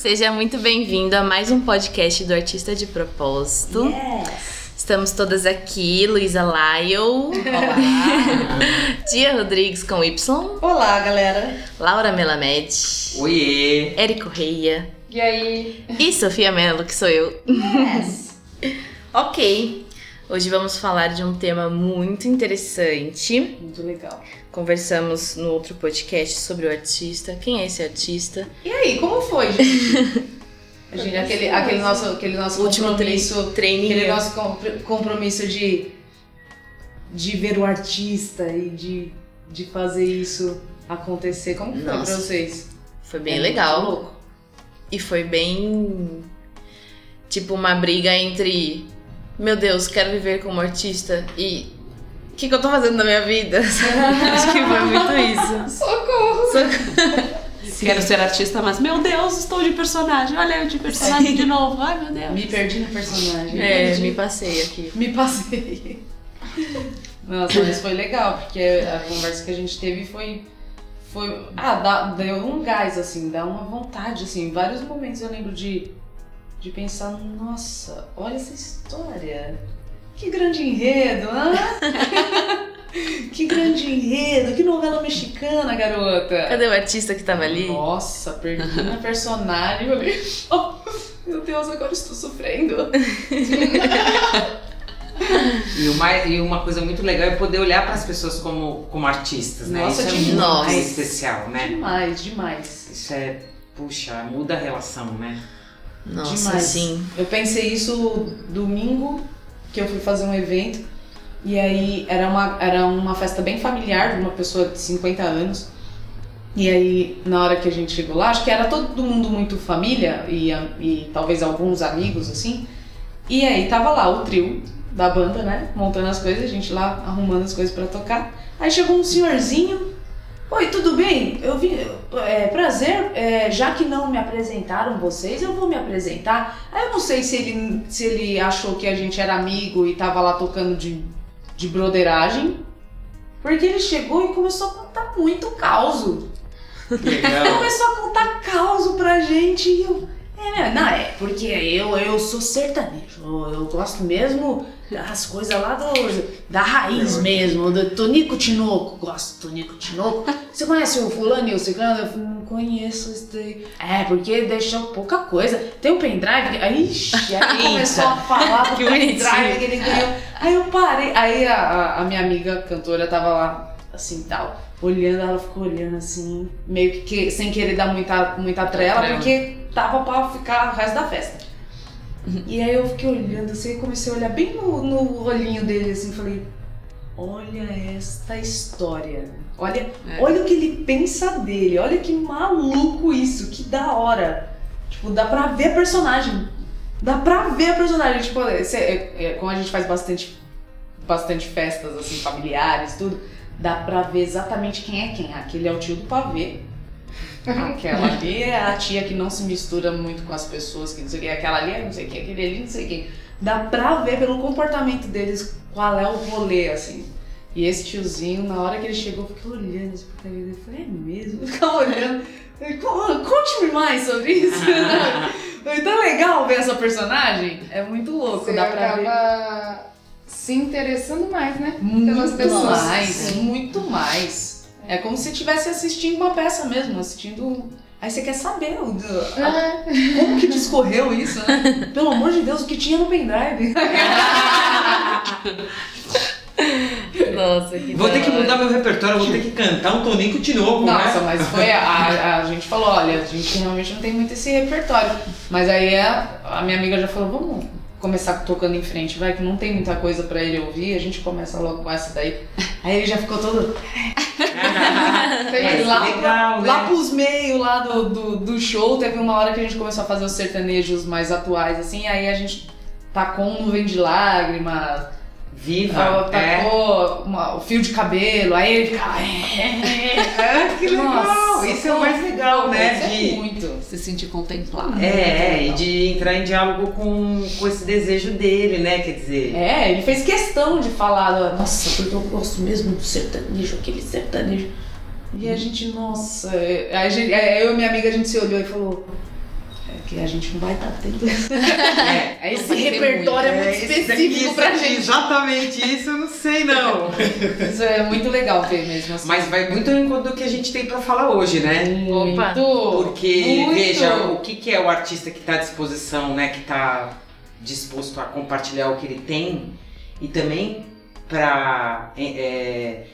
Seja muito bem-vindo a mais um podcast do Artista de Propósito. Yes. Estamos todas aqui, Luísa Lyle, Olá. Tia Rodrigues com Y, Olá, galera. Laura Melamed, Oiê! Eric Correia E aí? e Sofia Mello, que sou eu. Yes. Ok, hoje vamos falar de um tema muito interessante. Muito legal. Conversamos no outro podcast sobre o artista. Quem é esse artista? E aí, como foi, gente? Gente, aquele, aquele nosso, aquele nosso Último compromisso, tre- treininho. aquele nosso com- compromisso de, de ver o artista e de, de fazer isso acontecer. Como que foi Nossa. pra vocês? Foi bem É legal. louco. E foi bem. Tipo, uma briga entre. Meu Deus, quero viver como artista e. O que, que eu tô fazendo na minha vida? Acho que foi muito isso. Socorro! Quero ser artista, mas meu Deus, estou de personagem. Olha eu de personagem de novo. Ai, meu Deus. Me perdi no personagem. É, perdi. me passei aqui. Me passei. Nossa, mas foi legal, porque a conversa que a gente teve foi. foi ah, dá, deu um gás, assim, dá uma vontade, assim. Em vários momentos eu lembro de, de pensar: nossa, olha essa história. Que grande enredo, hã? que grande enredo, que novela mexicana, garota. Cadê o artista que tava ali? Nossa, perdi minha personagem. Olhei, oh, meu Deus, agora estou sofrendo. E uma, e uma coisa muito legal é poder olhar para as pessoas como, como artistas, né? Nossa, Isso é demais. muito Nossa. especial, né? Demais, demais. Isso é, puxa, muda a relação, né? Nossa, Demais. sim. Eu pensei isso domingo, que eu fui fazer um evento. E aí era uma, era uma festa bem familiar de uma pessoa de 50 anos. E aí, na hora que a gente chegou lá, acho que era todo mundo muito família e, e talvez alguns amigos, assim. E aí tava lá o trio da banda, né? Montando as coisas, a gente lá arrumando as coisas pra tocar. Aí chegou um senhorzinho. Oi, tudo bem? Eu vim. É, prazer, é, já que não me apresentaram vocês, eu vou me apresentar. Aí eu não sei se ele, se ele achou que a gente era amigo e tava lá tocando de, de broderagem. Porque ele chegou e começou a contar muito caos. Começou a contar caos pra gente e eu. É, né? não, é porque eu, eu sou sertanejo. Eu gosto mesmo das coisas lá do, da raiz mesmo, do Tonico Tinoco. Gosto do Tonico Tinoco. Você conhece o fulano e o ciclano? Eu falei, não conheço esse daí. É, porque deixou pouca coisa. Tem um pendrive. Aí, ixi, aí começou a falar do Que pendrive que ele ganhou. Aí eu parei. Aí a, a- a minha amiga cantora tava lá, assim, tal. Olhando, ela ficou olhando assim, meio que, que- sem querer dar muita, muita trela, Trela. porque tava pra ficar o resto da festa. E aí eu fiquei olhando assim, comecei a olhar bem no, no olhinho dele assim, falei, olha esta história. Olha, É. olha o que ele pensa dele, olha que maluco isso, que da hora. Tipo, dá pra ver a personagem. Dá pra ver a personagem. Tipo, esse- é- é, como a gente faz bastante, bastante festas assim, familiares, tudo, dá pra ver exatamente quem é quem. Aquele é o tio do pavê. Aquela ali é a tia que não se mistura muito com as pessoas, que não sei o que. Aquela ali é não sei o que, aquele ali não sei o que. Dá pra ver pelo comportamento deles qual é o rolê, assim. E esse tiozinho, na hora que ele chegou, eu fiquei olhando assim pra ele. Eu falei, é mesmo? Ficava olhando. "Co- Conte-me mais sobre isso. Foi tão legal ver essa personagem. É muito louco, Você dá pra ver. acaba se interessando mais, né? Muito pelas pessoas. mais, muito mais. É como se estivesse assistindo uma peça mesmo, assistindo. Aí você quer saber o, a- É. como que discorreu isso, né? Pelo amor de Deus, o que tinha no pendrive. Nossa, que Vou ter que mudar meu repertório, vou ter que cantar um Tonico de novo, Nossa, né? mas foi a, a, a gente falou, olha, a gente realmente não tem muito esse repertório. Mas aí a, a minha amiga já falou, vamos começar tocando em frente, vai que não tem muita coisa pra ele ouvir, a gente começa logo com essa daí. Aí ele já ficou todo. Fez lá, legal, né? lá pros meios lá do, do, do show, teve uma hora que a gente começou a fazer os sertanejos mais atuais, assim, aí a gente tacou um nuvem de lágrimas, Viva. Ela é. tacou uma- o fio de cabelo, aí ele ficava. Ah, que legal. Nossa, Isso é o mais legal, né? Isso é De, muito. Se sentir contemplado. é, e de entrar em diálogo com, com esse desejo dele, né? Quer dizer. É, ele fez questão de falar, nossa, porque eu gosto mesmo do sertanejo, aquele sertanejo. E a gente, nossa, é, a gente, é, eu e minha amiga, a gente se olhou e falou. É que a gente não vai estar tendo. É. Esse vai ter repertório é muito É, esse daqui, específico esse pra gente. Exatamente isso, eu não sei não. Isso é muito legal ver mesmo assim. Mas vai muito em conta do que a gente tem pra falar hoje, né? muito. Opa. Porque, muito. veja, o que, que é o artista que está à disposição, né? Que está disposto a compartilhar o que ele tem e também para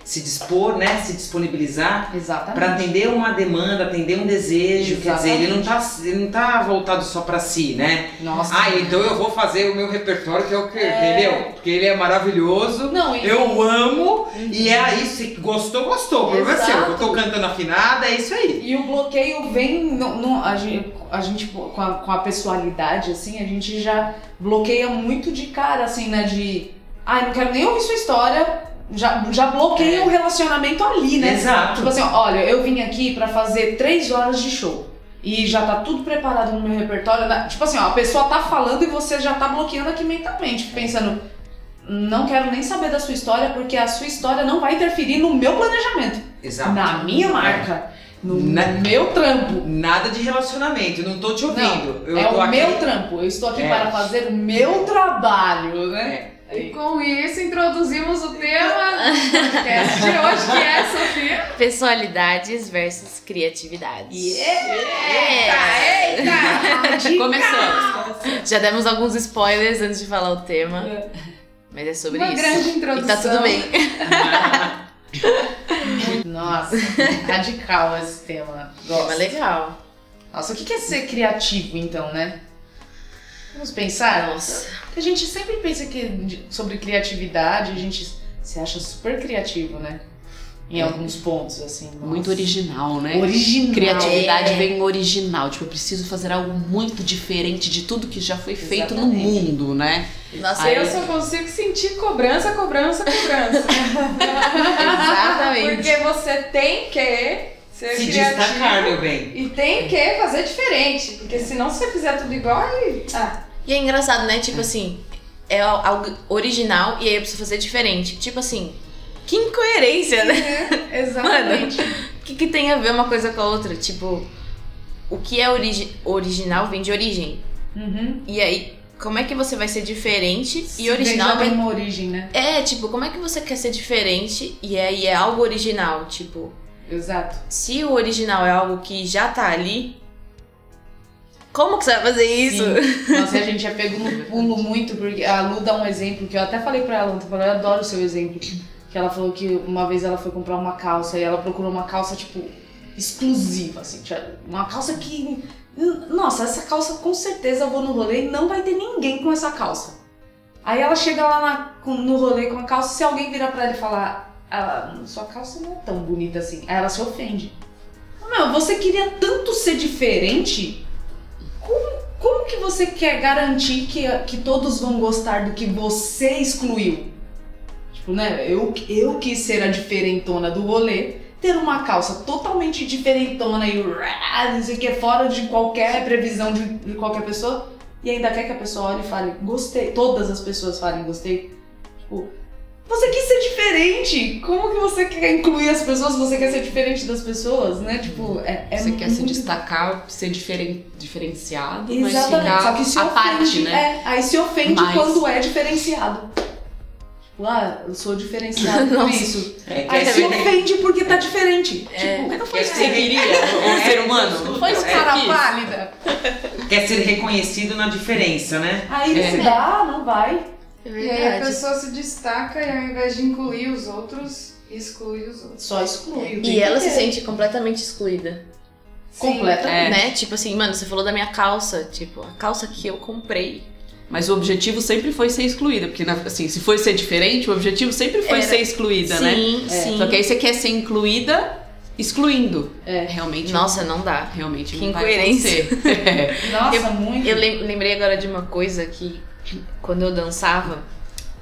se dispor, né? Se disponibilizar Exatamente. para atender uma demanda, atender um desejo. Quer dizer, ele não tá, ele não tá voltado só para si, né? Nossa. Ah, então eu vou fazer o meu repertório, que é o que, entendeu? Porque ele é maravilhoso. Não, e- Eu amo e é isso. Se gostou, gostou. Problema é seu. Eu tô cantando afinada, é isso aí. E o bloqueio vem. A gente, a gente com, a, com a pessoalidade, assim, a gente já bloqueia muito de cara, assim, né? De. Ai, não quero nem ouvir sua história. Já, já bloqueia É. o relacionamento ali, né? Exato. Tipo assim, olha, eu vim aqui pra fazer três horas de show. E já tá tudo preparado no meu repertório. né? Tipo assim, ó, a pessoa tá falando e você já tá bloqueando aqui mentalmente, pensando. Não quero nem saber da sua história, porque a sua história não vai interferir no meu planejamento. Exato. Na minha marca. No Na- meu trampo. Nada de relacionamento, não tô te ouvindo. eu é o aqui. meu trampo. Eu estou aqui É. para fazer o meu trabalho, né? E com isso introduzimos o tema do podcast de hoje, que é, Sofia? Pessoalidades versus criatividade. Eita, eita! Começamos. Já demos alguns spoilers antes de falar o tema. Mas é sobre Uma isso. grande E introdução. tá tudo bem. Nossa, radical esse tema. Tema Gosto. legal. Nossa, o que é ser criativo, então, né? Vamos pensar? Nossa. A gente sempre pensa que sobre criatividade, a gente se acha super criativo, né? Em alguns pontos, assim. nossa. Muito original, né? Original. Criatividade É. vem original. Tipo, eu preciso fazer algo muito diferente de tudo que já foi feito no Exatamente. mundo, né? Nossa, Aí- Eu só consigo sentir cobrança, cobrança, cobrança. Exatamente. Porque você tem que ser Se criativo destacar, meu bem. e tem que fazer diferente. Porque senão se você fizer tudo igual, aí... Ah, E é engraçado, né? Tipo assim, é algo original e aí eu preciso fazer diferente. Tipo assim, que incoerência, né? exatamente. O que, que tem a ver uma coisa com a outra? Tipo, o que é origi original vem de origem. Uhum. E aí, como é que você vai ser diferente Se e original vem uma origem, né? É, tipo, como é que você quer ser diferente e aí é algo original? Tipo, Exato. se o original é algo que já tá ali, como que você vai fazer isso? Sim. Nossa, a gente já pegou no pulo muito, porque a Lu dá um exemplo que eu até falei pra ela ontem, eu falei, eu adoro o seu exemplo. Que ela falou que uma vez ela foi comprar uma calça e ela procurou uma calça, tipo, exclusiva, assim. Uma calça que. Nossa, essa calça com certeza eu vou no rolê e não vai ter ninguém com essa calça. Aí ela chega lá na- no rolê com a calça, se alguém virar pra ela e falar, ah, sua calça não é tão bonita assim. Aí ela se ofende. Meu, você queria tanto ser diferente como que você quer garantir que, que todos vão gostar do que você excluiu? Tipo, né? Eu, eu quis ser a diferentona do rolê, ter uma calça totalmente diferentona e não sei o que, fora de qualquer previsão de, de qualquer pessoa, e ainda quer que a pessoa olhe e fale, gostei. Todas as pessoas falem gostei. Tipo, você quis ser diferente! Como que você quer incluir as pessoas se você quer ser diferente das pessoas, né? Tipo, é, é Você quer se muito destacar, ser diferen- diferenciado, mas Exatamente, ficar só que se à ofende, parte, né? é, aí se ofende Mas- quando é diferenciado. Tipo, ah, eu sou diferenciado por isso. É, Aí se ofende porque tá diferente. É. Tipo, Mas não foi Quer isso que você ser- queria, o ser humano? não foi É, cara pálida. quer ser reconhecido na diferença, né? Aí É. se dá, não vai. É E aí a pessoa se destaca e ao invés de incluir os outros, exclui os outros. Só exclui. E ela se sente completamente excluída. completamente. É. Né? Tipo assim, mano, você falou da minha calça. Tipo, a calça que eu comprei. Mas o objetivo sempre foi ser excluída, porque assim, se for ser diferente, o objetivo sempre foi Era- ser excluída, né? sim, É. sim. Só que aí você quer ser incluída excluindo. É. Realmente. Nossa, não dá. realmente que não vai incoerência. acontecer. É. Nossa, muito. Eu lem- lembrei agora de uma coisa que quando eu dançava,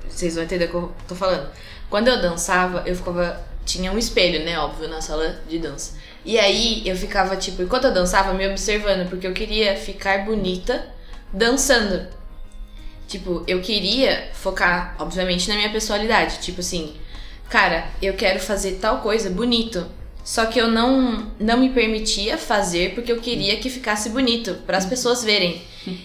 vocês vão entender o que eu tô falando. Quando eu dançava, eu ficava. Tinha um espelho, né? Óbvio, na sala de dança. E aí eu ficava, tipo, enquanto eu dançava, me observando, porque eu queria ficar bonita dançando. Tipo, eu queria focar, obviamente, na minha personalidade. Tipo assim, cara, eu quero fazer tal coisa bonito. Só que eu não, não me permitia fazer porque eu queria que ficasse bonito, para as pessoas verem.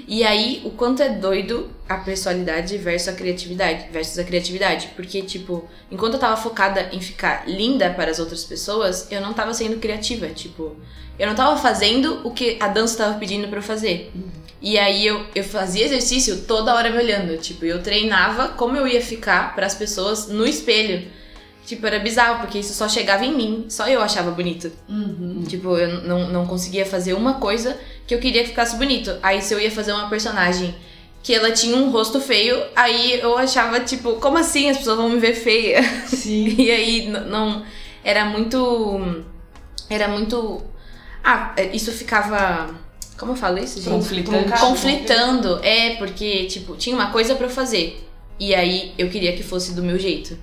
E aí, o quanto é doido a personalidade versus a criatividade, versus a criatividade. Porque, tipo, enquanto eu tava focada em ficar linda para as outras pessoas, eu não tava sendo criativa. Tipo, eu não tava fazendo o que a dança tava pedindo para eu fazer. E aí eu, eu fazia exercício toda hora me olhando. Tipo, eu treinava como eu ia ficar para as pessoas no espelho. Tipo, era bizarro, porque isso só chegava em mim, só eu achava bonito. Uhum. Tipo, eu não, não conseguia fazer uma coisa que eu queria que ficasse bonito. Aí se eu ia fazer uma personagem que ela tinha um rosto feio, aí eu achava, tipo, como assim as pessoas vão me ver feia? Sim. E aí não. Era muito. Era muito. Ah, é, isso ficava. Como eu falo isso, gente? Conflitante. Conflitando. É, porque, tipo, tinha uma coisa pra eu fazer. E aí eu queria que fosse do meu jeito.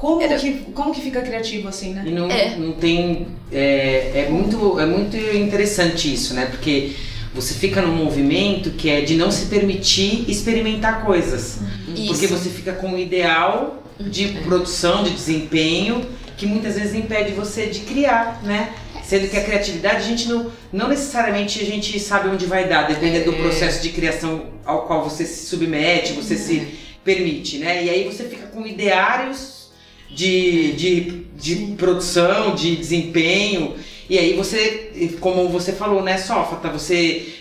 Como, Era- que, como que fica criativo assim, né? E não, É. não tem. É, é, muito, é muito interessante isso, né? Porque você fica num movimento que é de não se permitir experimentar coisas. Porque Isso. você fica com um ideal de produção, de desempenho, que muitas vezes impede você de criar, né? Sendo que a criatividade, a gente não, não necessariamente a gente sabe onde vai dar, dependendo do É. processo de criação ao qual você se submete, você se permite, né? E aí você fica com ideários de, de, de produção, de desempenho, e aí você, como você falou, né, Sófata, você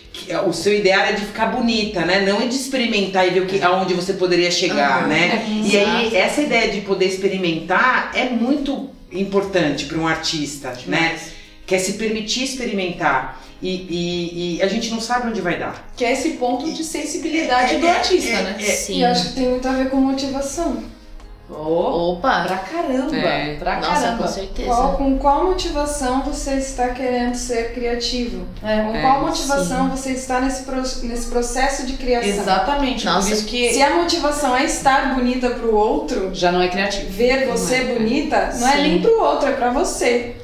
o seu ideal é de ficar bonita, né? Não é de experimentar e ver o que, aonde você poderia chegar, Aham. né? É, E aí, essa ideia de poder experimentar é muito importante para um artista, né? Que é se permitir experimentar. E, e- e a gente não sabe onde vai dar. Que é esse ponto de sensibilidade do artista, né? Sim. E eu acho que tem muito a ver com motivação. Oh, Opa! pra caramba, É. pra Nossa, caramba. com certeza. Qual, com qual motivação você está querendo ser criativo? É, Com É, qual motivação você está nesse, pro- nesse processo de criação? Exatamente, Nossa. por isso que Se a motivação é estar bonita pro outro, já não é criativo. ver você é. bonita, não é Sim. nem pro outro, é pra você.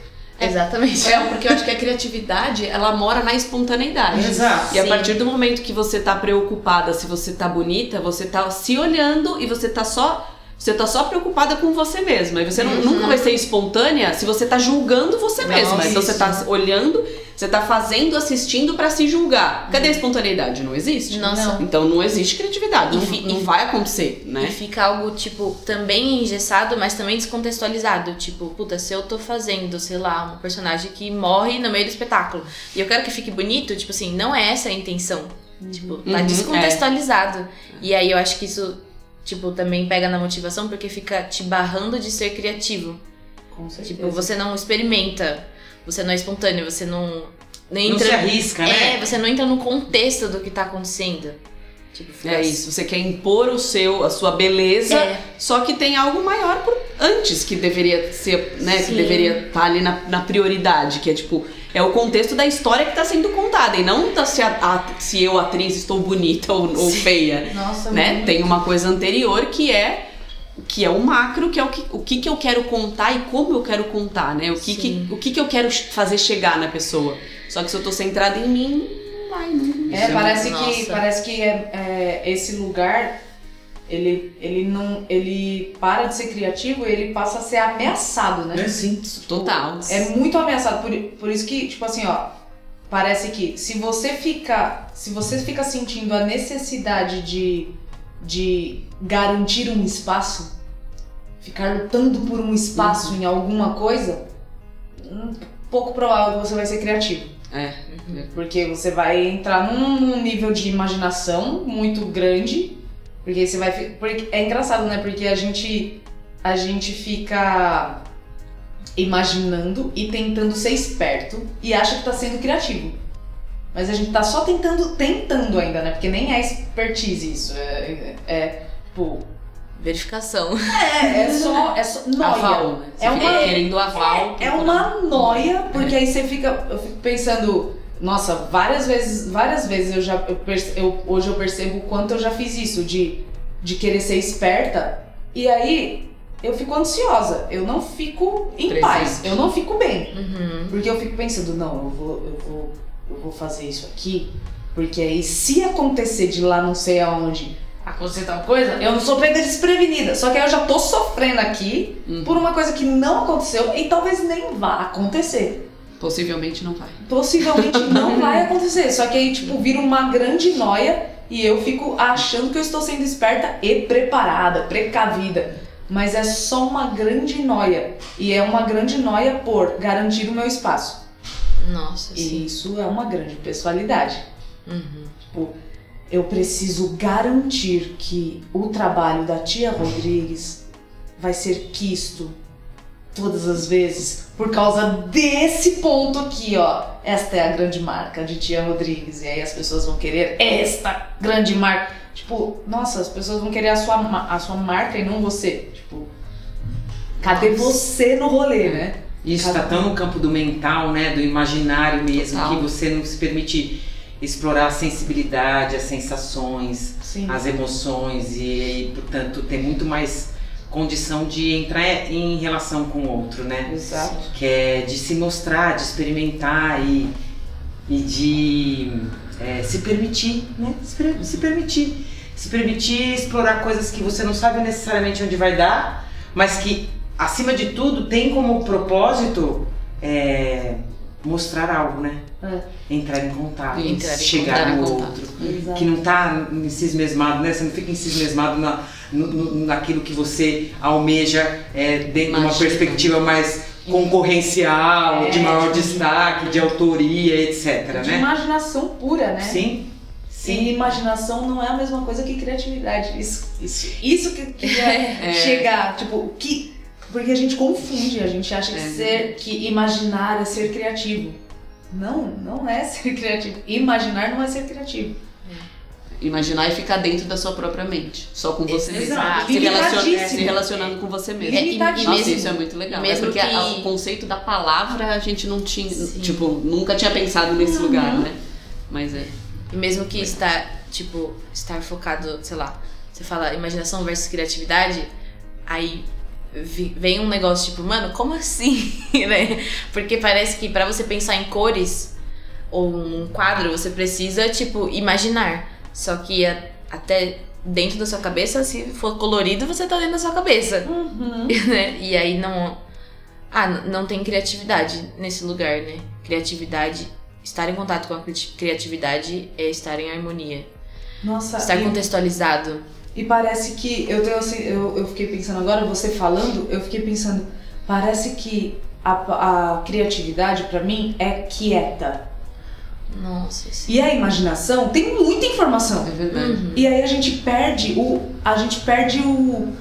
Exatamente. É, porque eu acho que a criatividade, ela mora na espontaneidade. Exato. E a Sim. partir do momento que você tá preocupada se você tá bonita, você tá se olhando e você tá só. Você tá só preocupada com você mesma. E você não- nunca vai ser espontânea se você tá julgando você Nossa, mesma. Então você isso. tá olhando, você tá fazendo, assistindo pra se julgar. Cadê a espontaneidade? Não existe. Nossa. Então não existe criatividade. Não, E não e- vai acontecer, E né? fica algo, tipo, também engessado, mas também descontextualizado. Tipo, puta, se eu tô fazendo, sei lá, um personagem que morre no meio do espetáculo e eu quero que fique bonito, tipo assim, não é essa a intenção. Tipo, tá Uhum, descontextualizado. E aí eu acho que isso, tipo, também pega na motivação porque fica te barrando de ser criativo. Com certeza. Tipo, você não experimenta, você não é espontâneo, você não. não Não entra. se arrisca, né? é, você não entra no contexto do que tá acontecendo. Tipo, É isso. Você quer impor o seu, a sua beleza, É. só que tem algo maior por antes que deveria ser, né? Que Sim. deveria estar ali na, na prioridade, que é tipo, é o contexto da história que está sendo contada, e não da se, a- a- se eu, atriz, estou bonita ou, ou feia. Nossa, Né? Tem uma coisa anterior que é que é o macro, que é o que, o que, que eu quero contar e como eu quero contar, né? O que, que, o que, que eu quero fazer chegar na pessoa. Só que se eu tô centrada em mim, não vai, não. É, parece que, parece que é, é, esse lugar ele, ele não ele para de ser criativo e ele passa a ser ameaçado, né? É sim. Total. É muito ameaçado por, por isso que tipo assim ó parece que se você fica se você fica sentindo a necessidade de de garantir um espaço ficar lutando por um espaço em alguma coisa hum, pouco provável que você vai ser criativo É. porque você vai entrar num nível de imaginação muito grande. Porque você vai. Porque é engraçado, né? Porque a gente. A gente fica imaginando e tentando ser esperto e acha que tá sendo criativo. Mas a gente tá só tentando, tentando ainda, né? Porque nem é expertise isso. É, é, é tipo. verificação. É, é só. É só noia. Aval, né? Você É uma- querendo aval. É uma noia, porque aí você fica. Eu fico pensando, nossa, várias vezes, várias vezes eu já. Eu perce- eu- hoje eu percebo o quanto eu já fiz isso, de de querer ser esperta. E aí eu fico ansiosa, eu não fico em Presente. paz, eu não fico bem. Uhum. Porque eu fico pensando, não, eu vou, eu vou, eu vou fazer isso aqui, porque aí se acontecer de lá não sei aonde acontecer tal coisa, eu não sou pega desprevenida. Só que aí eu já tô sofrendo aqui Uhum. por uma coisa que não aconteceu e talvez nem vá acontecer. Possivelmente não vai. Possivelmente não vai acontecer. Só que aí, tipo, vira uma grande noia e eu fico achando que eu estou sendo esperta e preparada, precavida. Mas é só uma grande noia. E é uma grande noia por garantir o meu espaço. Nossa, sim. E isso é uma grande pessoalidade. Uhum. Tipo, eu preciso garantir que o trabalho da tia Rodrigues vai ser quisto todas as vezes por causa desse ponto aqui, ó. Esta é a grande marca de tia Rodrigues. E aí as pessoas vão querer esta grande marca. Tipo, nossa, as pessoas vão querer a sua, a sua marca e não você. Tipo, cadê você no rolê, né? Isso tá tão no campo do mental, né? Do imaginário mesmo, Total. que você não se permite explorar a sensibilidade, as sensações, Sim. as emoções e, e, portanto, ter muito mais condição de entrar em relação com o outro, né? Exato. Que é de se mostrar, de experimentar e, e de é, se permitir, né? Se, se permitir. Se permitir explorar coisas que você não sabe necessariamente onde vai dar, mas que, acima de tudo, tem como propósito é, mostrar algo, né? Entrar em contato, Entrar em chegar contato, no em contato. outro Exato. que não tá encismesmado, né? Você não fica encismesmado na, no- no- naquilo que você almeja é, dentro de uma perspectiva mais concorrencial, É, de maior de- destaque, de autoria, etc, De né? imaginação pura, né? Sim, E sim. imaginação não é a mesma coisa que criatividade. Isso, isso, isso que queria É. chegar. Tipo, que. Porque a gente confunde, a gente acha que É. ser. que imaginar é ser criativo. Não, não é ser criativo. Imaginar não é ser criativo. Imaginar e ficar dentro da sua própria mente. Só com você mesmo. Se, relaciona- se relacionando com você mesmo. É, e- e. Nossa, mesmo- isso é muito legal. mesmo é porque que- a- o conceito da palavra a gente não tinha. Sim. Tipo, nunca tinha pensado nesse lugar, né? Mas é. E mesmo que estar, tipo, estar focado, sei lá, você fala imaginação versus criatividade, aí vem um negócio tipo, mano, como assim, né? Porque parece que pra você pensar em cores ou um quadro, você precisa, tipo, imaginar. Só que a- até dentro da sua cabeça, se for colorido, você tá dentro da sua cabeça, Uhum. né? E aí não... Ah, não tem criatividade nesse lugar, né? Criatividade... Estar em contato com a cri- criatividade é estar em harmonia. Nossa, Estar e, contextualizado. e parece que. Eu, tenho, assim, eu, eu fiquei pensando agora, você falando, eu fiquei pensando. Parece que a, a criatividade, pra mim, é quieta. Nossa, sim. E a imaginação tem muita informação. É verdade. Uhum. E aí a gente perde o. A gente perde o.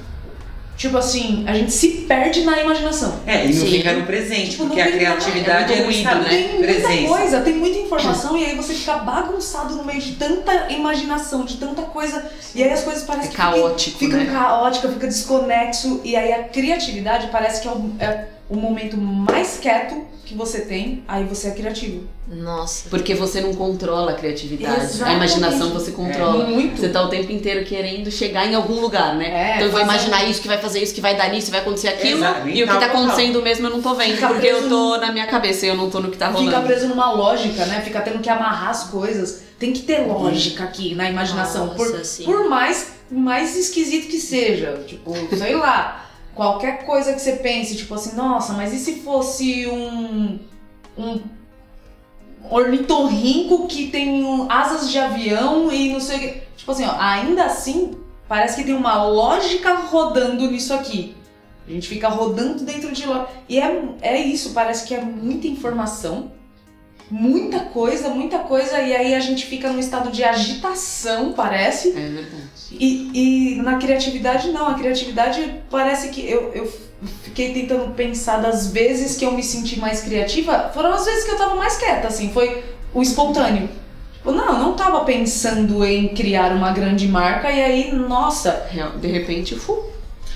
Tipo assim, a gente se perde na imaginação. É, e não Sim. fica no presente, Tipo, porque a criatividade é é, ruído, estado né? Tem muita presença. coisa, tem muita informação e aí você fica bagunçado no meio de tanta imaginação, de tanta coisa. E aí as coisas parecem É que caótico, ficam, né? ficam caótica, fica desconexo. E aí a criatividade parece que é o, é o momento mais quieto que você tem, aí você é criativo. Nossa. Porque você não controla a criatividade. A Exatamente. imaginação você controla. Muito. Você tá o tempo inteiro querendo chegar em algum lugar, né? É, então eu vou fazer- imaginar isso, que vai fazer isso, que vai dar nisso, que vai acontecer aquilo. Exato, e o que tá total. acontecendo mesmo eu não tô vendo. Fica porque eu tô na minha cabeça e eu não tô no que tá rolando. Fica preso numa lógica, né? Fica tendo que amarrar as coisas. Tem que ter lógica aqui na imaginação. Nossa, por, sim. por mais, mais esquisito que seja. Tipo, sei lá. Qualquer coisa que você pense, tipo assim, nossa, mas e se fosse um. um ornitorrinco que tem um- asas de avião e não sei o que. Tipo assim, ó, ainda assim, parece que tem uma lógica rodando nisso aqui. A gente fica rodando dentro de lá. E é, é isso, parece que é muita informação, muita coisa, muita coisa, e aí a gente fica num estado de agitação, parece. É verdade. E, e na criatividade, não. A criatividade parece que eu, eu fiquei tentando pensar das vezes que eu me senti mais criativa, foram as vezes que eu tava mais quieta, assim, foi o espontâneo. Tipo, não, eu não tava pensando em criar uma grande marca, e aí, nossa, De repente, fu,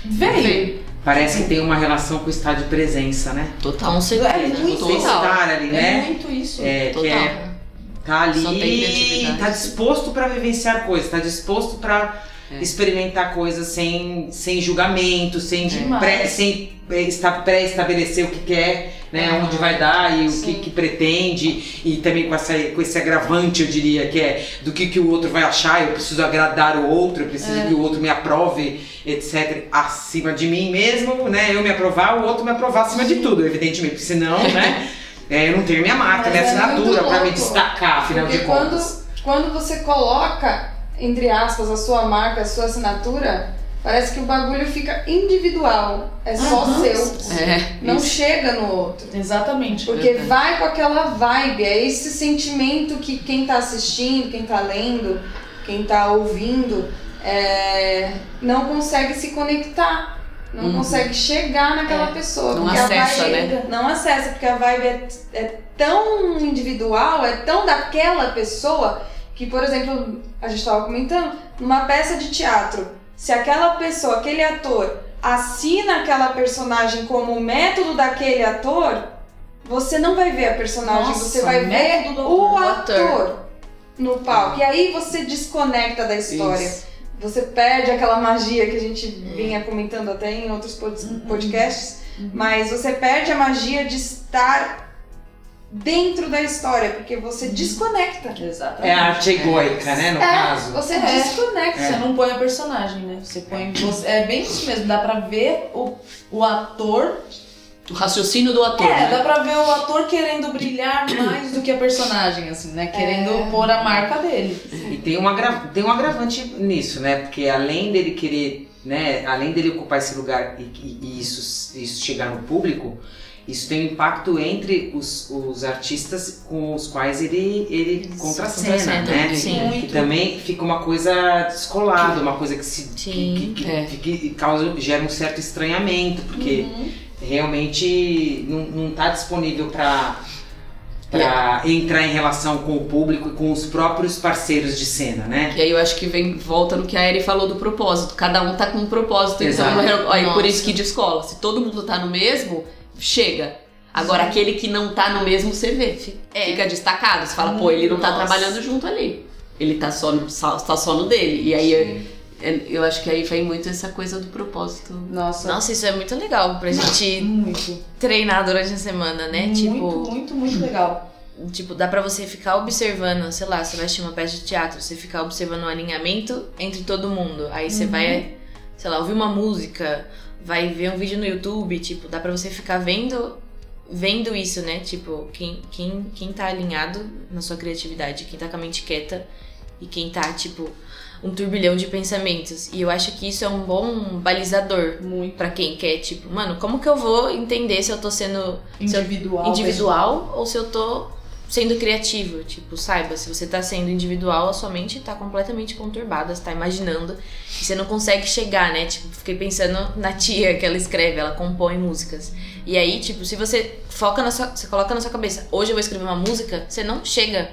veio. veio. Parece que tem uma relação com o estado de presença, né? Total. Com certeza. É muito Você Total. estar ali, É né? muito isso. É, que Total. é tá ali, tá disposto pra vivenciar coisas, tá disposto pra É. experimentar coisas sem, sem julgamento, sem, Demais. pré, sem é, esta- pré-estabelecer o que quer, né, onde vai dar e o que, Sim. que pretende, e também com, essa, com esse agravante, eu diria, que é do que, que o outro vai achar, eu preciso agradar o outro, eu preciso que o outro me aprove, etc., acima de mim mesmo, né, eu me aprovar, o outro me aprovar acima de tudo, evidentemente, porque senão, né, é, eu não tenho minha marca, Mas minha é assinatura pra me destacar, afinal Porque de quando, contas. quando você coloca, entre aspas, a sua marca, a sua assinatura, parece que o bagulho fica individual. É só Aham. seu. É, Não isso. chega no outro. Exatamente. Porque Verdade. vai com aquela vibe, é esse sentimento que quem tá assistindo, quem tá lendo, quem tá ouvindo, é, não consegue se conectar. Não Uhum. consegue chegar naquela É. pessoa. Não acessa, vibe- né? Não acessa, porque a vibe é, é tão individual, é tão daquela pessoa, que, por exemplo, a gente tava comentando, numa peça de teatro, se aquela pessoa, aquele ator, assina aquela personagem como o método daquele ator, você não vai ver a personagem, Nossa, você vai ver o ator. no palco. E aí você desconecta da história. Isso. Você perde aquela magia que a gente vinha comentando até em outros pod- podcasts, mas você perde a magia de estar dentro da história, porque você desconecta. Exatamente. É a arte egóica, né, no É, caso. você É. desconecta. Você não põe a personagem, né? Você põe. Você, é bem isso mesmo, dá pra ver o, o ator. O raciocínio do ator. É, né? dá pra ver o ator querendo brilhar mais do que a personagem, assim, né? Querendo É. pôr a marca dele. E tem um, agra- tem um agravante nisso, né? Porque além dele querer, né? Além dele ocupar esse lugar e, e- e isso, isso chegar no público, isso tem um impacto entre os, os artistas com os quais ele, ele contracena, Contracena, né? sim. Muito. Que também fica uma coisa descolada, uma coisa que se que, que, É. que- que causa, gera um certo estranhamento, porque realmente não, não tá disponível para para entrar em relação com o público e com os próprios parceiros de cena, né? E aí eu acho que vem, volta no que a Eri falou do propósito. Cada um tá com um propósito. Exato. Então, aí por isso que de escola, se todo mundo tá no mesmo, chega. Agora, aquele que não tá no mesmo, você vê. É. Fica destacado. Você fala, pô, ele não tá Nossa. trabalhando junto ali. Ele tá só no, só, tá só no dele. E aí é- é- eu acho que aí vem muito essa coisa do propósito. Nossa. Nossa, isso é muito legal pra gente Muito. treinar durante a semana, né? muito, tipo, muito, muito legal. tipo, dá pra você ficar observando, sei lá, você vai assistir uma peça de teatro, você ficar observando o alinhamento entre todo mundo. Aí você Uhum. vai, sei lá, ouvir uma música, vai ver um vídeo no YouTube, tipo, dá pra você ficar vendo vendo isso, né? Tipo, quem, quem, quem tá alinhado na sua criatividade, quem tá com a mente quieta e quem tá, tipo, um turbilhão de pensamentos. E eu acho que isso é um bom balizador Muito. Pra quem quer, tipo, mano, como que eu vou entender se eu tô sendo se eu- Individual. individual ou se eu tô sendo criativo? Tipo, saiba, se você tá sendo individual, a sua mente tá completamente conturbada, você tá imaginando e você não consegue chegar, né? Tipo, fiquei pensando na tia que ela escreve, ela compõe músicas. E aí, tipo, se você foca na sua, você coloca na sua cabeça, hoje eu vou escrever uma música, você não chega.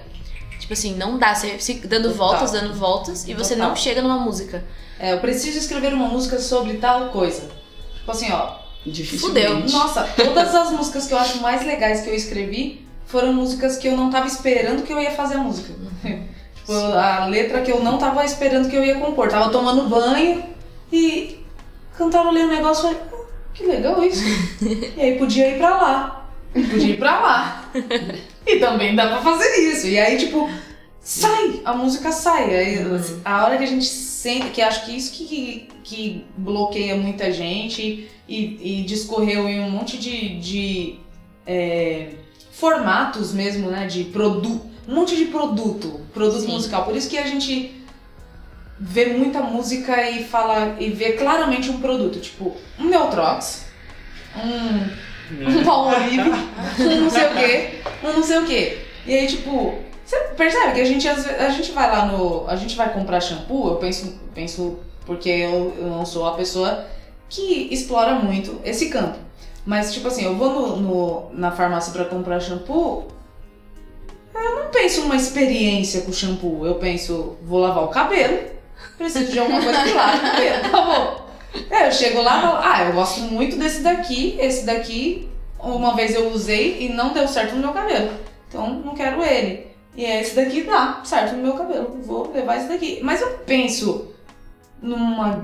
Tipo assim, não dá, você fica dando Total. voltas, dando voltas e você Total. não chega numa música. É, eu preciso escrever uma música sobre tal coisa. Tipo assim, ó. Dificilmente. Nossa, todas as músicas que eu acho mais legais que eu escrevi foram músicas que eu não tava esperando que eu ia fazer a música. tipo, a letra que eu não tava esperando que eu ia compor. Tava tomando banho e cantarolei um negócio e falei, "Hum, que legal isso. e aí podia ir pra lá. Podia ir pra lá. e também dá pra fazer isso. E aí, tipo, sai, a música sai. Aí, A hora que a gente sente, que acho que isso que, que bloqueia muita gente e, e discorreu em um monte de, de é, formatos mesmo, né? De produto, um monte de produto, produto Sim. musical. Por isso que a gente vê muita música e fala e vê claramente um produto, tipo um Neutrox, um, um Palmolive, um não sei o quê, um não sei o quê. E aí, tipo, você percebe que a gente, a gente vai lá no. A gente vai comprar shampoo, eu penso, penso porque eu, eu não sou a pessoa que explora muito esse campo. Mas, tipo assim, eu vou no, no- na farmácia pra comprar shampoo, eu não penso numa experiência com shampoo. Eu penso, vou lavar o cabelo, preciso de alguma coisa que lave o cabelo, acabou. É, eu chego lá e falo, ah, eu gosto muito desse daqui, esse daqui, uma vez eu usei e não deu certo no meu cabelo. Então, não quero ele. E esse daqui dá certo no meu cabelo. Vou levar esse daqui. Mas eu penso numa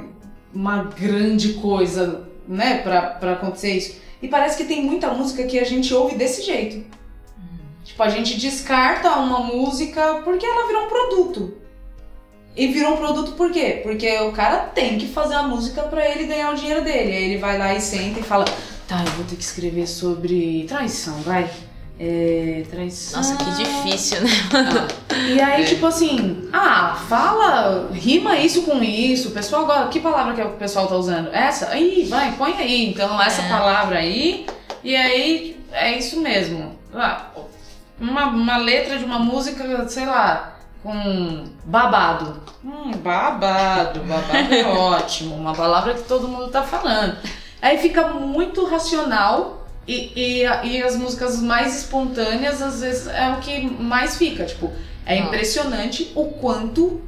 uma grande coisa, né, pra, pra acontecer isso. E parece que tem muita música que a gente ouve desse jeito. Tipo, a gente descarta uma música porque ela virou um produto. E virou um produto por quê? Porque o cara tem que fazer a música pra ele ganhar o dinheiro dele. Aí ele vai lá e senta e fala: Tá, eu vou ter que escrever sobre traição, vai. É. Traição. Nossa, que difícil, né? E aí, tipo assim, ah, fala, rima isso com isso. O pessoal agora, que palavra que o pessoal tá usando? Essa? Aí, vai, põe aí. Então, essa É. palavra aí. E aí, é isso mesmo. Ah, Uma, uma letra de uma música, sei lá, com babado. Hum, babado. Babado é ótimo. Uma palavra que todo mundo tá falando. Aí fica muito racional. E, e, e as músicas mais espontâneas, às vezes, é o que mais fica. Tipo, é Nossa. impressionante o quanto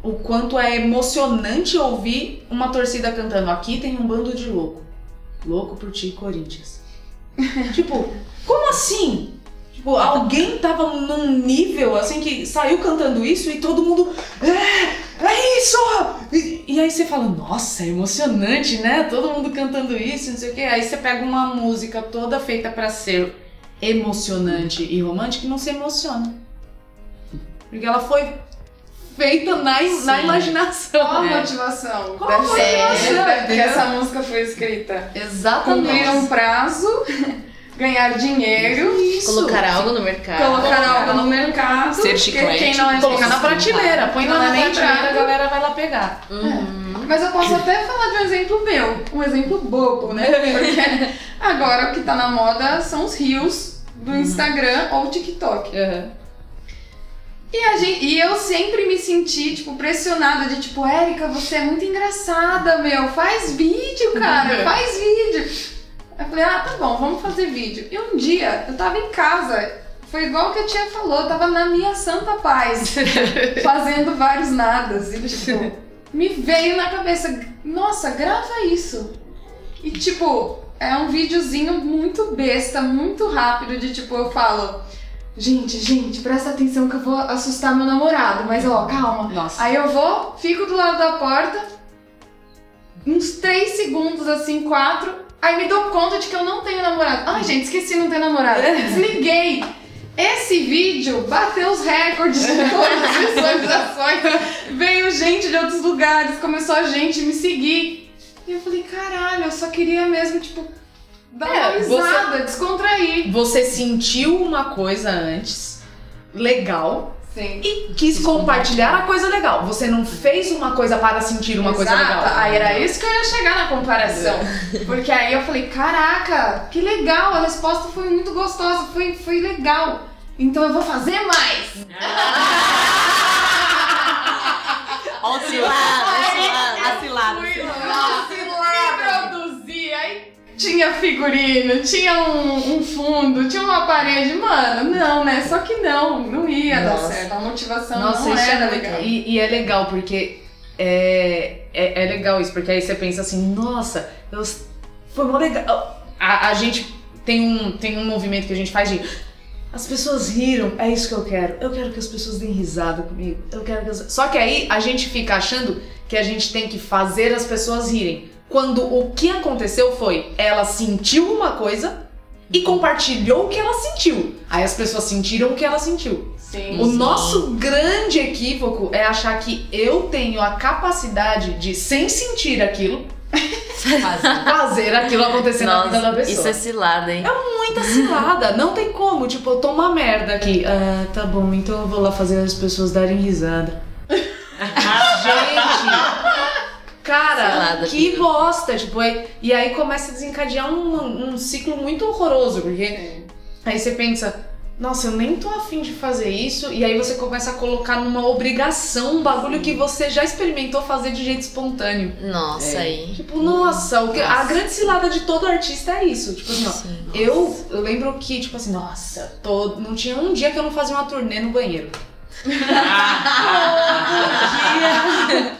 o quanto é emocionante ouvir uma torcida cantando. Aqui tem um bando de louco. Louco por ti, Corinthians. tipo, como assim? Tipo, alguém tava num nível assim que saiu cantando isso e todo mundo. É, é isso! E, e aí você fala, nossa, é emocionante, né? Todo mundo cantando isso, não sei o quê. Aí você pega uma música toda feita pra ser emocionante e romântica e não se emociona. Porque ela foi feita na, na imaginação. Qual a É. motivação? Qual a deve ser motivação, deve- que entendeu? essa música foi escrita. Exatamente. Cumprir um prazo, ganhar dinheiro, Isso. Colocar algo no mercado. colocar algo no mercado. Ser porque chiclete. Quem não é Colocar na prateleira. Põe lá na é prateleira, a galera vai lá pegar. Uhum. Mas eu posso até falar de um exemplo meu, um exemplo bobo, né? Porque agora o que tá na moda são os rios do Instagram ou TikTok. E, a gente, e eu sempre me senti, tipo, pressionada de tipo, Érica, você é muito engraçada, meu. Faz vídeo, cara, faz vídeo. Eu falei, ah, tá bom, vamos fazer vídeo. E um dia, eu tava em casa, foi igual que a tia falou, eu tava na minha santa paz, fazendo vários nadas. E tipo, me veio na cabeça, nossa, grava isso. E tipo, é um videozinho muito besta, muito rápido, de tipo, eu falo. Gente, gente, presta atenção que eu vou assustar meu namorado, mas ó, calma. Nossa. Aí eu vou, fico do lado da porta, uns 3 segundos, assim, 4, aí me dou conta de que eu não tenho namorado. Ai, gente, esqueci não ter namorado. Desliguei. Esse vídeo bateu os recordes de todas as visualizações. Veio gente de outros lugares, começou a gente me seguir. E eu falei, caralho, eu só queria mesmo, tipo, dar É, uma risada, descontrair. Você sentiu uma coisa antes, legal, Sim. e quis compartilhar a coisa legal. Você não fez uma coisa para sentir uma coisa Exato. legal. Aí era isso que eu ia chegar na comparação. Porque aí eu falei, caraca, que legal, a resposta foi muito gostosa, foi, foi legal. Então eu vou fazer mais. Ó o cilado, o cilado, a cilada. Tinha figurino, tinha um, um fundo, tinha uma parede. Mano, não, né? Só que não, não ia dar Nossa. certo. A motivação Nossa, não isso era é legal. E, e é legal porque é, é, é legal isso, porque aí você pensa assim, nossa, eu, foi mó legal. A, a gente tem um, tem um movimento que a gente faz de. As pessoas riram, é isso que eu quero. Eu quero que as pessoas deem risada comigo. Eu quero que as... Só que aí a gente fica achando que a gente tem que fazer as pessoas rirem. Quando o que aconteceu foi, ela sentiu uma coisa e compartilhou o que ela sentiu. Aí as pessoas sentiram o que ela sentiu. Sim. O nosso grande equívoco é achar que eu tenho a capacidade de, sem sentir aquilo, fazer aquilo acontecer na vida da Nossa, pessoa. isso é cilada, hein? muita cilada, não tem como. Tipo, eu tô uma merda aqui. Ah, tá bom, então eu vou lá fazer as pessoas darem risada. Gente! Cara, Cilada, que filho. bosta! Tipo, aí- e aí começa a desencadear um, um ciclo muito horroroso, porque Aí você pensa, nossa, eu nem tô afim de fazer isso. E aí você começa a colocar numa obrigação um bagulho que você já experimentou fazer de jeito espontâneo. Nossa, É. aí. Tipo, nossa, o que, a grande cilada de todo artista é isso. Tipo assim, ó. Sim. Eu, eu lembro que, tipo assim, nossa, tô, não tinha um dia que eu não fazia uma turnê no banheiro. Todo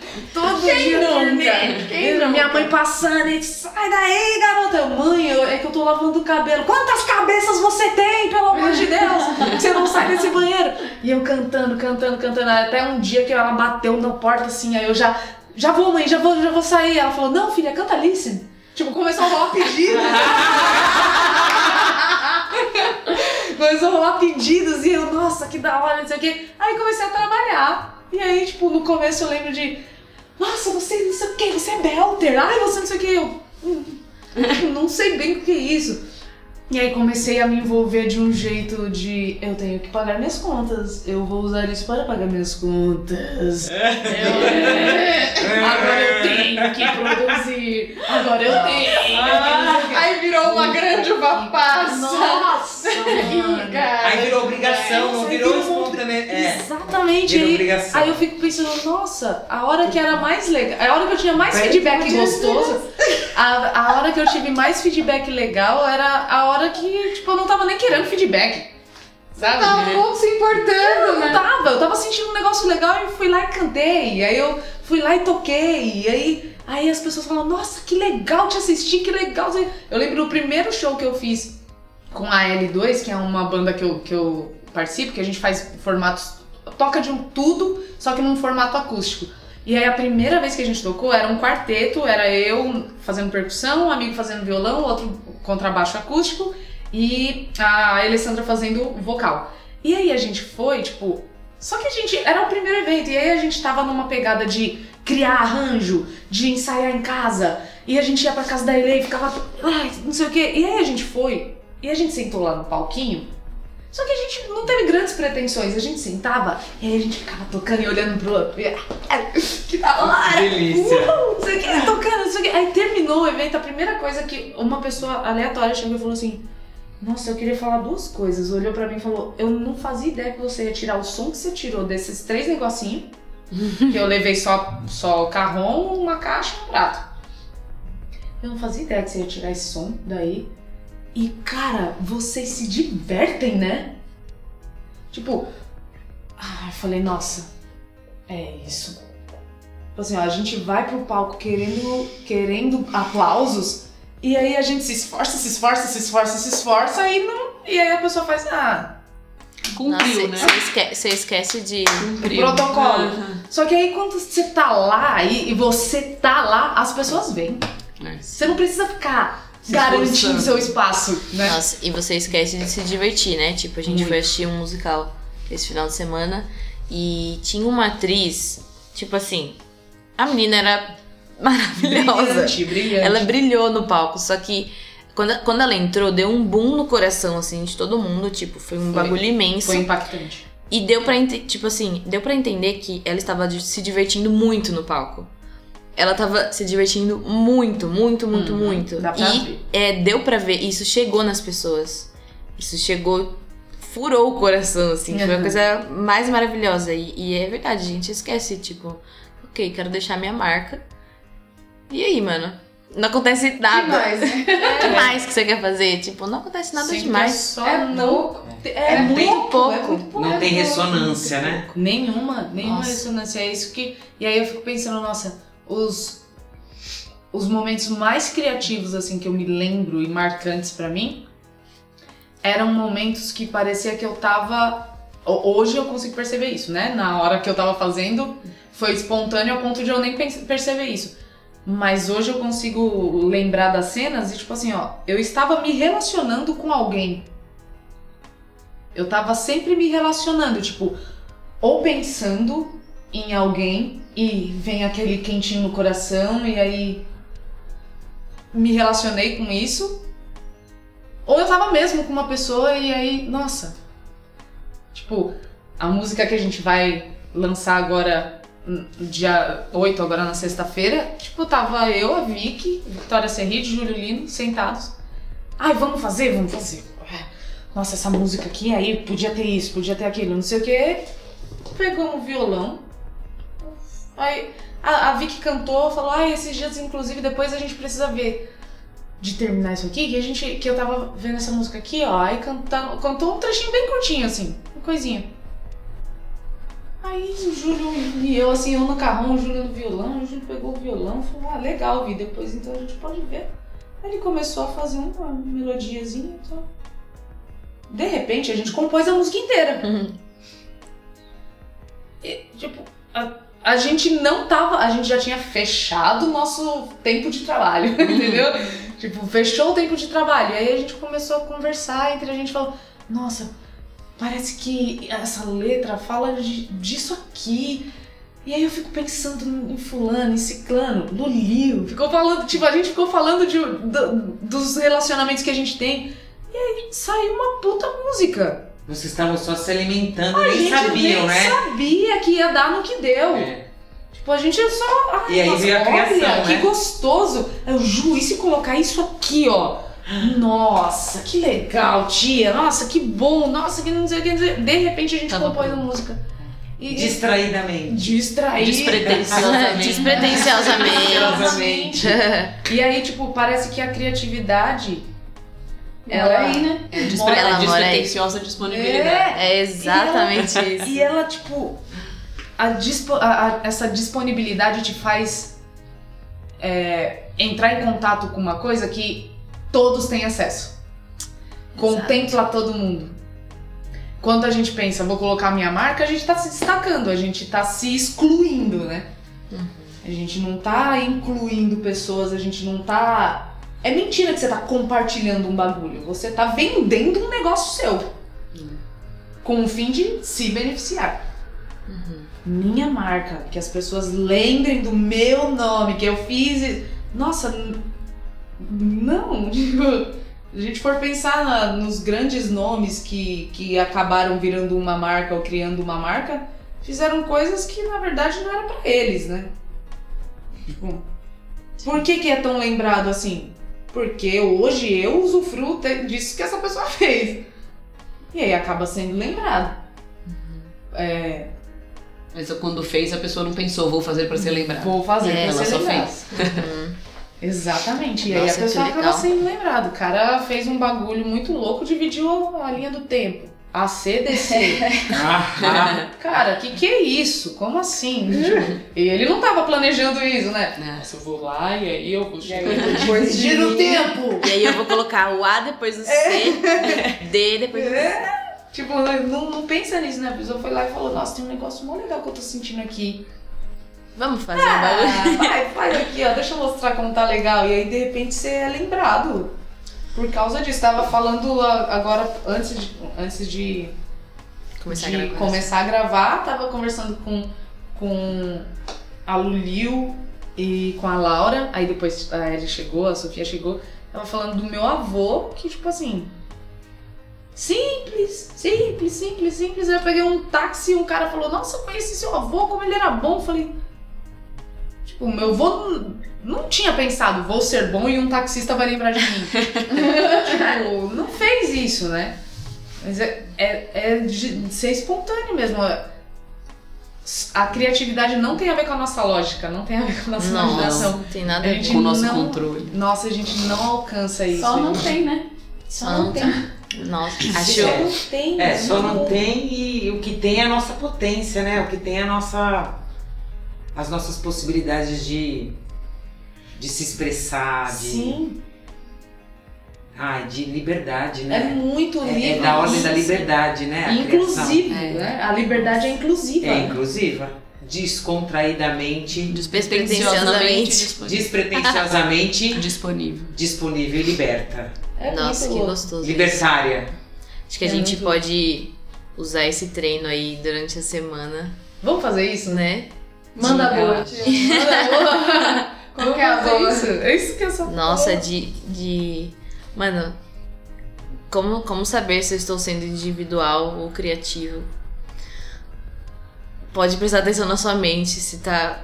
Quem dia nunca? Quem Eu- Minha nunca? mãe passando e sai daí, garota. Mãe, eu- é que eu tô lavando o cabelo. Quantas cabeças você tem, pelo amor de Deus? Você não sai desse banheiro. E eu cantando, cantando, cantando. Até um dia que ela bateu na porta assim, aí eu já já vou, mãe, já vou, já vou sair. Ela falou, não, filha, canta Listen. Tipo, começou a rolar pedidos. começou a rolar pedidos e eu, nossa, que da hora, não sei o quê. Aí comecei a trabalhar. E aí, tipo, no começo eu lembro de, nossa, você não sei o quê, você é belter. Ai, você não sei o quê. Eu, "Hum, não sei bem o que é isso. E aí comecei a me envolver de um jeito de eu tenho que pagar minhas contas, eu vou usar isso para pagar minhas contas. Eu- agora eu tenho que produzir, agora eu tenho. quê. Aí virou uma grande uva passa. Nossa. Cara, Aí virou obrigação, não virou espontânea. É, Exatamente. virou Aí, obrigação. aí eu fico pensando, nossa, a hora que era mais legal, a hora que eu tinha mais feedback gostoso, a, a hora que eu tive mais feedback legal era a hora que, tipo, eu não tava nem querendo feedback. Sabe? Tava pouco se importando, Eu não né? tava, eu tava sentindo um negócio legal e fui lá e cantei. Aí eu fui lá e toquei. E aí, aí as pessoas falam, nossa, que legal te assistir, que legal. Eu lembro do primeiro show que eu fiz com a L2, que é uma banda que eu, que eu participo, que a gente faz formatos. Toca de um tudo, só que num formato acústico. E aí a primeira vez que a gente tocou era um quarteto, era eu fazendo percussão, um amigo fazendo violão, outro contrabaixo acústico e a Alessandra fazendo vocal. E aí a gente foi, tipo. Só que a gente. Era o primeiro evento, e aí a gente tava numa pegada de criar arranjo, de ensaiar em casa. E a gente ia pra casa da Ele e ficava. Ai, não sei o quê. E aí a gente foi, e a gente sentou lá no palquinho. Só que a gente não teve grandes pretensões. A gente sentava e aí a gente ficava tocando e olhando pro outro. "Ai, que da hora! Que delícia. Uhul, não sei o que, tocando, não sei o que. Aí terminou o evento, a primeira coisa que uma pessoa aleatória chegou e falou assim: Nossa, eu queria falar duas coisas. Olhou pra mim e falou: Eu não fazia ideia que você ia tirar o som que você tirou desses três negocinhos. que eu levei só, só o carrom, uma caixa e um prato. Eu não fazia ideia que você ia tirar esse som daí. E, cara, vocês se divertem, né? Tipo, ah, eu falei, nossa, é isso. Tipo assim, ó, a gente vai pro palco querendo, querendo aplausos, e aí a gente se esforça, se esforça, se esforça, se esforça, e não. E aí a pessoa faz, ah, Cumpriu, né? Você esquece, esquece de. Cumpriu. protocolo. Aham. Só que aí quando você tá lá e, e você tá lá, as pessoas vêm. É. Você não precisa ficar garantindo esforçando. seu espaço, né? Nossa, e você esquece de se divertir, né? Tipo, a gente Muito. foi assistir um musical esse final de semana e tinha uma atriz, tipo assim, a menina era maravilhosa. Brilhante, brilhante. Ela brilhou no palco, só que quando, quando ela entrou, deu um boom no coração, assim, de todo mundo. Tipo, foi um Foi. bagulho imenso. Foi impactante. E deu pra, tipo assim, deu pra entender que ela estava se divertindo muito no palco. Ela tava se divertindo muito, muito, muito, Uhum, muito. dá pra e ver. é, deu pra ver, isso chegou nas pessoas. Isso chegou, furou o coração, assim. Foi a Uhum. coisa mais maravilhosa. E, e é verdade, a gente esquece, tipo, ok, quero deixar minha marca. E aí, mano? Não acontece nada. Demais, né? O que mais que você quer fazer? Tipo, não acontece nada Sempre demais. É, só É não. pouco. É, É muito pouco. É muito pouco. Não tem ressonância, né? Nenhuma, nenhuma Nossa. ressonância. É isso que. E aí eu fico pensando, nossa, os. Os momentos mais criativos, assim, que eu me lembro e marcantes pra mim eram momentos que parecia que eu tava. ho- Hoje eu consigo perceber isso, né? Na hora que eu tava fazendo, foi espontâneo ao ponto de eu nem perceber isso. Mas hoje eu consigo lembrar das cenas e, tipo assim, ó, eu estava me relacionando com alguém. Eu tava sempre me relacionando, tipo, ou pensando em alguém e vem aquele quentinho no coração e aí me relacionei com isso. Ou eu tava mesmo com uma pessoa e aí, nossa. Tipo, a música que a gente vai lançar agora, dia 8, agora na sexta-feira, tipo, tava eu, a Vicky, Vitória Serrite, Júlio Lino, sentados. Ai, vamos fazer, vamos fazer. Nossa, essa música aqui, aí podia ter isso, podia ter aquilo, não sei o quê. Pegamos o violão. Aí a, a Vicky cantou, falou, ai, esses dias, inclusive, depois a gente precisa ver de terminar isso aqui, que a gente. que eu tava vendo essa música aqui, ó. Aí canta, cantou um trechinho bem curtinho, assim, uma coisinha. Aí o Júlio e eu, assim, eu no carrão, o Júlio no violão, o Júlio pegou o violão e falou, ah, legal, Vi, depois então a gente pode ver. Aí ele começou a fazer uma melodiazinha e tal. De repente, a gente compôs a música inteira. Uhum. E, tipo, a- a gente não tava. A gente já tinha fechado o nosso tempo de trabalho, entendeu? Tipo, fechou o tempo de trabalho. E aí a gente começou a conversar entre a gente falou, nossa, parece que essa letra fala de- disso aqui. E aí eu fico pensando em fulano, em ciclano, no Lio. Ficou falando, tipo, a gente ficou falando de, do- dos relacionamentos que a gente tem. E aí saiu uma puta música. Vocês estavam só se alimentando, A nem gente sabiam, nem né? sabia que ia dar no que deu. É. Tipo, a gente só. Ai, E aí nossa, veio a olha, criação, que né? gostoso. Eu Ju, e se colocar isso aqui, ó? Nossa, que legal, tia. Nossa, que bom. Nossa, que não sei o que. De repente a gente Tava compôs a música. E Distraidamente. distrair. Despretensiosamente. Despretensiosamente. E aí, tipo, parece que a criatividade. Ela Ela aí, né? Despre Ela aí. despretensiosa disponibilidade. É exatamente isso. E ela, tipo, a dispo- a- a- essa disponibilidade te faz é, entrar em contato com uma coisa que todos têm acesso. Contempla todo mundo. Quando a gente pensa, vou colocar minha marca, a gente tá se destacando, a gente tá se excluindo, né? A gente não tá incluindo pessoas, a gente não tá. É mentira que você tá compartilhando um bagulho. Você tá vendendo um negócio seu. Com o fim de se beneficiar. Minha marca, que as pessoas lembrem do meu nome, que eu fiz. Nossa, não, tipo, a gente for pensar na- nos grandes nomes que, que acabaram virando uma marca ou criando uma marca, fizeram coisas que na verdade não era pra eles, né? Tipo, por que, que é tão lembrado assim? Porque hoje eu usufruo disso que essa pessoa fez. E aí acaba sendo lembrado. É, Mas quando fez, a pessoa não pensou, vou fazer pra ser lembrada. vou fazer É, pra ela ser só lembrado. fez. Uhum. Exatamente. E aí Nossa, a que pessoa acaba sendo lembrado. O cara fez um bagulho muito louco, dividiu a linha do tempo. ACDC. Ah, cara, que que é isso? Como assim? E ele não tava planejando isso, né? Né? Nossa, eu vou lá e aí eu vou E aí depois de dividir o mim- tempo. E aí eu vou colocar o A depois o C, D depois o C. É. Tipo, não, não pensa nisso, né? A pessoa foi lá e falou, nossa, tem um negócio mó legal que eu tô sentindo aqui. Vamos fazer um bagulho. Ah, vai, faz aqui, ó, deixa eu mostrar como tá legal. E aí, de repente, você é lembrado. Por causa disso. Tava falando a- agora, antes de, antes de, Começar a de gravar. começar a gravar, tava conversando com, com a Lulio e com a Laura. Aí depois a Ellie chegou, a Sofia chegou. Tava falando do meu avô, que tipo assim. Simples, simples, simples, simples. Aí eu peguei um táxi e um cara falou: Nossa, eu conheci seu avô, como ele era bom. Eu falei. Tipo, meu avô não tinha pensado, vou ser bom e um taxista vai lembrar de mim. tipo, não fez isso, né? Mas é, é, é de ser espontâneo mesmo. A criatividade não tem a ver com a nossa lógica, não tem a ver com a nossa Nossa, imaginação. não tem nada A ver. Com o nosso não- controle. Nossa, a gente não alcança isso. Só não gente. tem, né? Só não tem. Nossa, acho. Só não tem. é, só não Não. tem e o que tem é a nossa potência, né? O que tem é a nossa. As nossas possibilidades de. de se expressar, de. Sim, Ai, de liberdade, é né? muito É, livre. é da ordem da liberdade, né? A Inclusive, É. né? A liberdade é inclusiva. É inclusiva. Descontraidamente, Despretensiosamente. despretensiosamente disponível. disponível e liberta. É Nossa, muito que louco. gostoso. isso. Libertária. Acho que a É gente muito- pode usar esse treino aí durante a semana, Vamos fazer isso? né? Manda boa, tia. Manda boa. Qual que é a boa? isso? É isso que eu só Nossa, de. de. Mano, como, como saber se eu estou sendo individual ou criativo? Pode prestar atenção na sua mente, se tá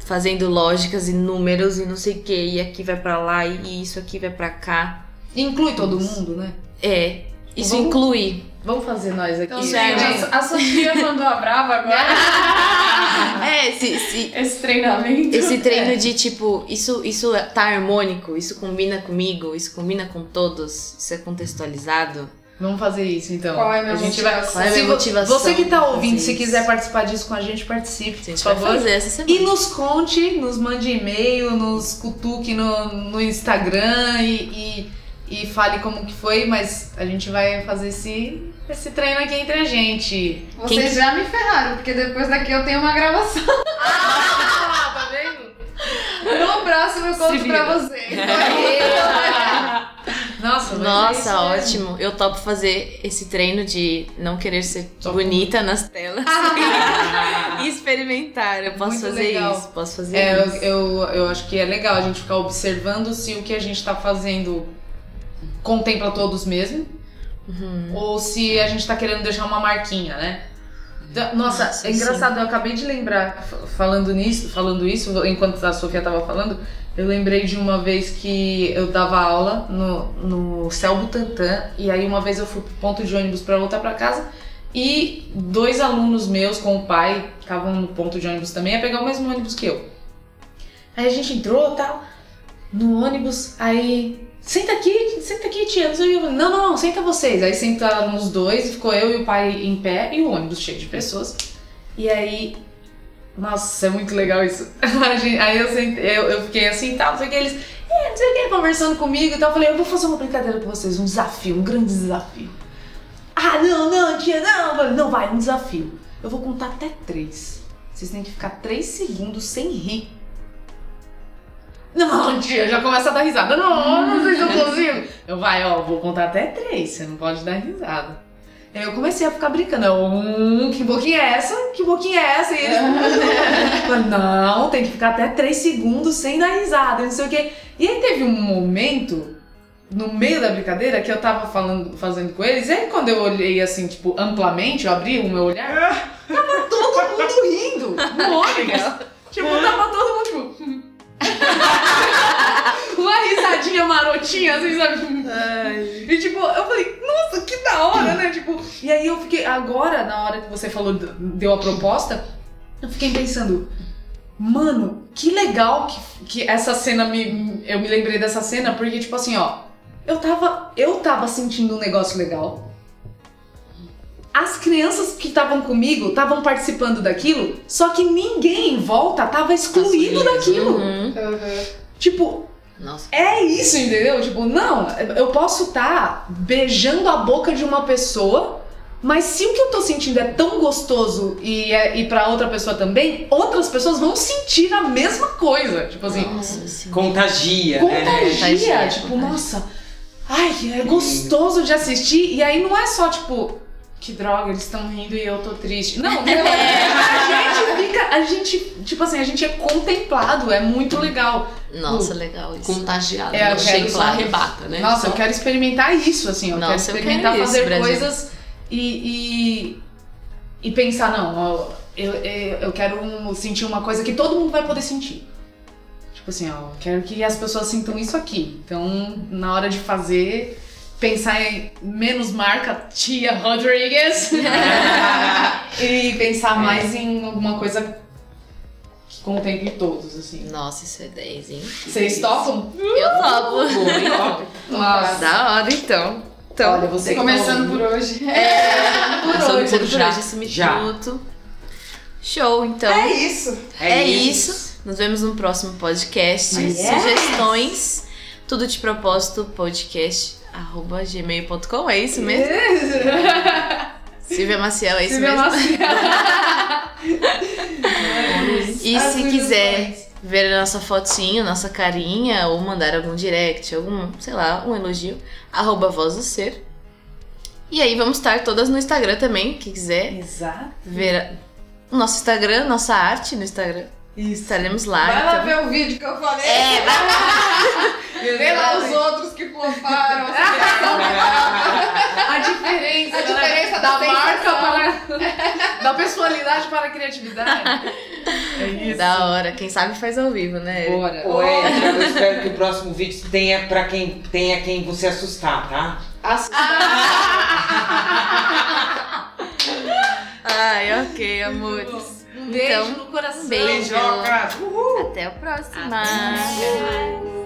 fazendo lógicas e números e não sei o que, e aqui vai pra lá e isso aqui vai pra cá. Inclui todo mundo, né? É, isso Vamos- inclui. Vamos fazer nós aqui. Então, é, gente, a Sofia mandou a brava agora. É, se, se, Esse treinamento. esse treino de tipo, isso, isso tá harmônico, isso combina comigo, isso combina com todos, isso é contextualizado. Vamos fazer isso então. Qual é a minha gente vai... motivação? Qual é a minha motivação Você que tá ouvindo, se quiser participar disso com a gente, participe, A gente por vai favor. fazer essa semana. E nos conte, nos mande e-mail, nos cutuque no, no Instagram e, e e fale como que foi, mas a gente vai fazer esse, esse treino aqui entre a gente. Vocês já me ferraram, porque depois daqui eu tenho uma gravação. Ah, tá vendo? No próximo eu conto pra vocês. Nossa, mas é Nossa, mesmo. ótimo. Eu topo fazer esse treino de não querer ser bonita nas telas. e experimentar. Eu posso Muito fazer legal. isso. Posso fazer É, eu, isso. eu, eu acho que é legal a gente ficar observando se o que a gente tá fazendo contempla todos mesmo. Uhum. Ou se a gente tá querendo deixar uma marquinha, né? Nossa, é engraçado, eu acabei de lembrar, falando nisso, falando isso, enquanto a Sofia tava falando, eu lembrei de uma vez que eu dava aula no, no Céu Butantã, e aí uma vez eu fui pro ponto de ônibus pra voltar pra casa, e dois alunos meus com o pai estavam no ponto de ônibus também, a pegar o mesmo ônibus que eu. Aí a gente entrou tal, no ônibus, aí. Senta aqui, senta aqui, tia. Não, não, não, senta vocês. Aí sentaram os dois, ficou eu e o pai em pé e o ônibus cheio de pessoas. E aí. Nossa, é muito legal isso. Aí eu, sentei, eu, eu fiquei assim tal, não sei o que. Eles, é, não sei o que, conversando comigo e tal. Eu falei, eu vou fazer uma brincadeira com vocês, um desafio, um grande desafio. Ah, não, não, tia, não. Não, vai, um desafio. Eu vou contar até três. Vocês têm que ficar três segundos sem rir. Não, tia, já começa a dar risada. Não, não sei se eu consigo. Eu vai, ó, vou contar até três, você não pode dar risada. Aí eu comecei a ficar brincando. Eu, hum, que boquinha é essa? Que boquinha é essa? E eles. Não, tem que ficar até três segundos sem dar risada, não sei o quê. E aí teve um momento, no meio da brincadeira, que eu tava falando, fazendo com eles, e aí quando eu olhei assim, tipo, amplamente, eu abri o meu olhar, tava todo mundo rindo no ônibus. Tipo, tava todo mundo, tipo. Uma risadinha marotinha, assim, sabe? E tipo, eu falei, nossa, que da hora, né? Tipo, e aí eu fiquei, agora, na hora que você falou, deu a proposta, eu fiquei pensando, mano, que legal que, que essa cena me. Eu me lembrei dessa cena, porque, tipo assim, ó, eu tava. Eu tava sentindo um negócio legal. As crianças que estavam comigo estavam participando daquilo, só que ninguém em volta tava excluído daquilo. Uhum. Tipo, Nossa. é isso, entendeu? Tipo, não, eu posso estar beijando a boca de uma pessoa, mas se o que eu tô sentindo é tão gostoso e, é, e pra outra pessoa também, outras pessoas vão sentir a mesma coisa. Tipo assim, Nossa senhora. Contagia, né? contagia. Contagia, Tipo, contagia. nossa, ai, é gostoso de assistir. E aí não é só, tipo, que droga, eles estão rindo e eu tô triste. Não, não a gente fica, a gente, tipo assim, a gente é contemplado, é muito legal. Nossa, legal isso. Contagiado. É, eu não quero só arrebata, né? Nossa, Só- eu quero experimentar isso, assim. Eu Nossa, quero eu quero experimentar isso, fazer Brasil. coisas e, e, e pensar, não, ó, eu, eu, eu quero um- sentir uma coisa que todo mundo vai poder sentir. Tipo assim, ó, eu quero que as pessoas sintam isso aqui. Então, na hora de fazer, pensar em menos marca Tia Rodrigues e pensar mais em alguma coisa que contemple todos, assim. Nossa, isso é 10, hein? Vocês topam? Eu topo. Nossa. Da hora, então. Então, Olha, você tá Começando por hoje. é, por começando hoje, por já. hoje esse Já. minuto. Show, então. É isso. É, isso. Nos vemos no próximo podcast. Yes. Sugestões, tudo de propósito, podcast arroba gmail.com, é isso mesmo? Silvia Maciel, é isso Silvia mesmo? E As se quiser ver a nossa fotinho, nossa carinha, ou mandar algum direct, algum, sei lá, um elogio, arroba voz do ser. E aí vamos estar todas no Instagram também, quem quiser Exato. ver o nosso Instagram, nossa arte no Instagram. Estaremos lá. Vai lá então. ver o vídeo que eu falei. É, Vê lá os outros que floparam. A diferença, A diferença né? da da marca para da personalidade para a criatividade. É isso. Da hora. Quem sabe faz ao vivo, né? Bora. Ô, Érica, eu espero que o próximo vídeo tenha pra quem, tenha quem você assustar, tá? Ai, ok, amores. Um beijo Então, no coração. beijo. Beijocas! Uhul! Até a próxima. Até.